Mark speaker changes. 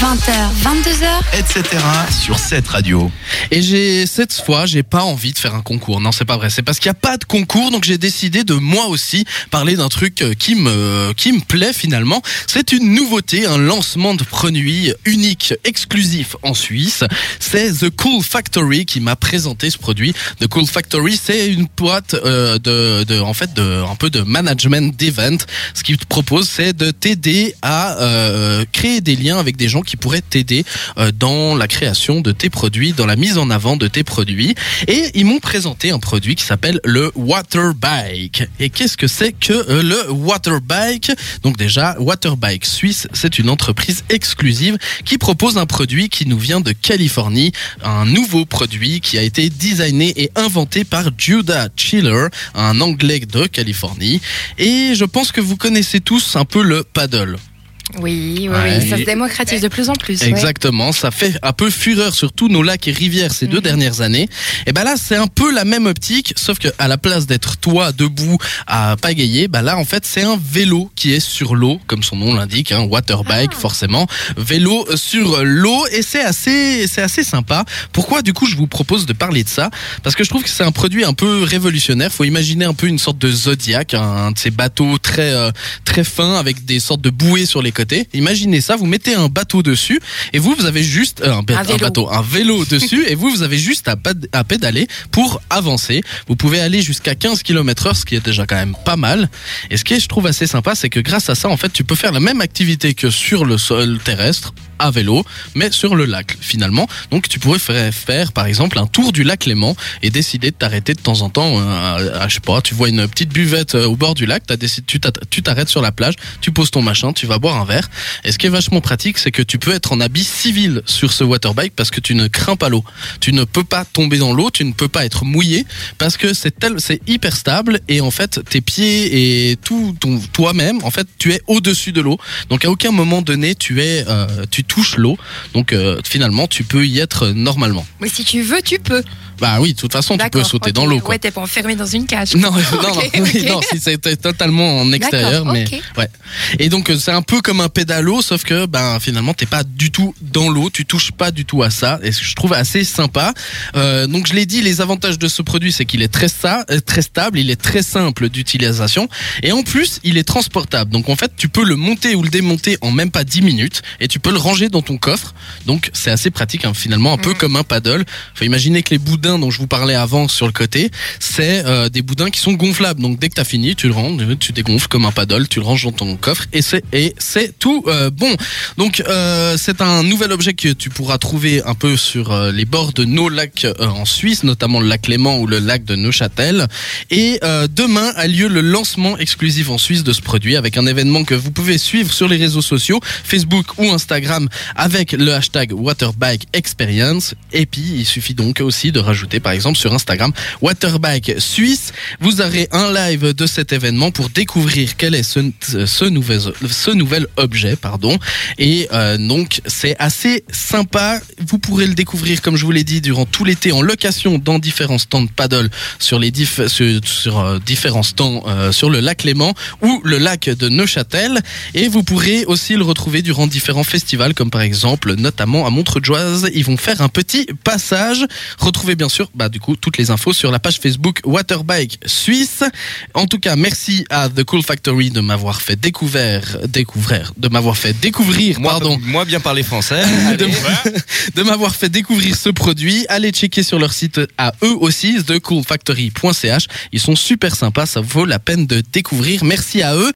Speaker 1: 20h, 22h,
Speaker 2: etc. sur cette radio.
Speaker 3: Et j'ai cette fois, j'ai pas envie de faire un concours. Non, c'est pas vrai. C'est parce qu'il n'y a pas de concours, donc j'ai décidé de moi aussi parler d'un truc euh, qui me qui me plaît finalement. C'est une nouveauté, un lancement de produit unique, exclusif en Suisse. C'est The Cool Factory qui m'a présenté ce produit. The Cool Factory, c'est une boîte euh, de, de en fait de un peu de management d'event. Ce qu'il te propose, c'est de t'aider à euh, créer des liens avec des gens qui pourraient t'aider euh, dans la création de tes produits, dans la mise en avant de tes produits. Et ils m'ont présenté un produit qui s'appelle le Water Bike. Et qu'est-ce que c'est que euh, le Water Bike? Donc déjà, Water Bike Suisse, c'est une entreprise exclusive qui propose un produit qui nous vient de Californie, un nouveau produit qui a été designé et inventé par Judah Chiller, un anglais de Californie. Et je pense que vous connaissez tous un peu le paddle.
Speaker 1: Oui, oui,
Speaker 3: Ouais.
Speaker 1: oui, ça se démocratise de plus en plus. ouais.
Speaker 3: Exactement, ça fait un peu fureur sur tous nos lacs et rivières ces deux
Speaker 1: Mhm.
Speaker 3: dernières années. Et ben là, c'est un peu la même optique, sauf que à la place d'être toi debout à pagayer, bah là en fait c'est un vélo qui est sur l'eau, comme son nom l'indique, hein, water bike
Speaker 1: Ah.
Speaker 3: forcément, vélo sur l'eau et c'est assez, c'est assez sympa. Pourquoi du coup je vous propose de parler de ça? Parce que je trouve que c'est un produit un peu révolutionnaire. Faut imaginer un peu une sorte de Zodiac, un de ces bateaux très euh, très fins avec des sortes de bouées sur les Imaginez ça, vous mettez un bateau dessus et vous vous avez juste euh, un, ba-
Speaker 1: Un
Speaker 3: un
Speaker 1: vélo.
Speaker 3: bateau, un vélo dessus et vous vous avez juste à, pédaler pour avancer. Vous pouvez aller jusqu'à 15 km/h, ce qui est déjà quand même pas mal. Et ce qui est, je trouve assez sympa, c'est que grâce à ça, en fait, tu peux faire la même activité que sur le sol terrestre à vélo, mais sur le lac finalement. Donc tu pourrais faire, faire par exemple un tour du lac Léman et décider de t'arrêter de temps en temps. euh, à- à- je sais pas, tu vois une petite buvette euh, au bord du lac, décidé, tu t'arrêtes sur la plage, tu poses ton machin, tu vas boire un verre. Et ce qui est vachement pratique, c'est que tu peux être en habit civil sur ce waterbike parce que tu ne crains pas l'eau. Tu ne peux pas tomber dans l'eau, tu ne peux pas être mouillé parce que c'est tel, c'est hyper stable et en fait tes pieds et tout ton toi-même, en fait tu es au-dessus de l'eau. Donc à aucun moment donné tu es, euh, tu touches l'eau. Donc euh, finalement tu peux y être normalement.
Speaker 1: Mais si tu veux, tu peux.
Speaker 3: Bah oui, de toute façon tu peux sauter dans l'eau. quoi.
Speaker 1: Ouais, t'es pas enfermé dans une cage.
Speaker 3: Non, non,
Speaker 1: Ok,
Speaker 3: non, non, si c'était totalement en extérieur, mais ouais. Et donc euh, c'est un peu comme un pédalo, sauf que ben finalement t'es pas du tout dans l'eau, tu touches pas du tout à ça, et ce que je trouve assez sympa. Euh, donc je l'ai dit, les avantages de ce produit, c'est qu'il est très sta- euh, très stable, il est très simple d'utilisation, et en plus il est transportable. Donc en fait tu peux le monter ou le démonter en même pas 10 minutes, et tu peux le ranger dans ton coffre. Donc c'est assez pratique hein, finalement, un peu
Speaker 1: Mhm.
Speaker 3: comme un paddle. Faut imaginer que les boudins dont je vous parlais avant sur le côté, c'est euh, des boudins qui sont gonflables. Donc dès que t'as fini, tu le ranges, tu dégonfles comme un paddle, tu le ranges dans ton coffre et c'est et c'est tout euh, bon. Donc euh, c'est un nouvel objet que tu pourras trouver un peu sur euh, les bords de nos lacs euh, en Suisse, notamment le lac Léman ou le lac de Neuchâtel. Et euh, demain a lieu le lancement exclusif en Suisse de ce produit avec un événement que vous pouvez suivre sur les réseaux sociaux, Facebook ou Instagram avec le hashtag Waterbike Experience. Et puis il suffit donc aussi de rajouter par exemple sur Instagram Waterbike Suisse. Vous aurez un live de cet événement pour découvrir quel est ce, ce, nouvel, ce nouvel objet. pardon. Et euh, donc c'est assez sympa. Vous pourrez le découvrir comme je vous l'ai dit durant tout l'été en location dans différents stands paddle sur les euh, différents stands euh, sur le lac Léman ou le lac de Neuchâtel. Et vous pourrez aussi le retrouver durant différents festivals, comme par exemple, notamment à Montreuil-Joise. Ils vont faire un petit passage. Retrouvez bien sûr, bah, du coup, toutes les infos sur la page Facebook Waterbike Suisse. En tout cas, merci à The Cool Factory de m'avoir fait découvrir, découvrir, de m'avoir fait découvrir,
Speaker 4: Moi,
Speaker 3: pardon,
Speaker 4: moi bien parler français.
Speaker 3: de, de m'avoir fait découvrir ce produit. Allez checker sur leur site à eux aussi, thecoolfactory.ch. Ils sont super sympas, ça vaut la peine de découvrir. Merci à eux.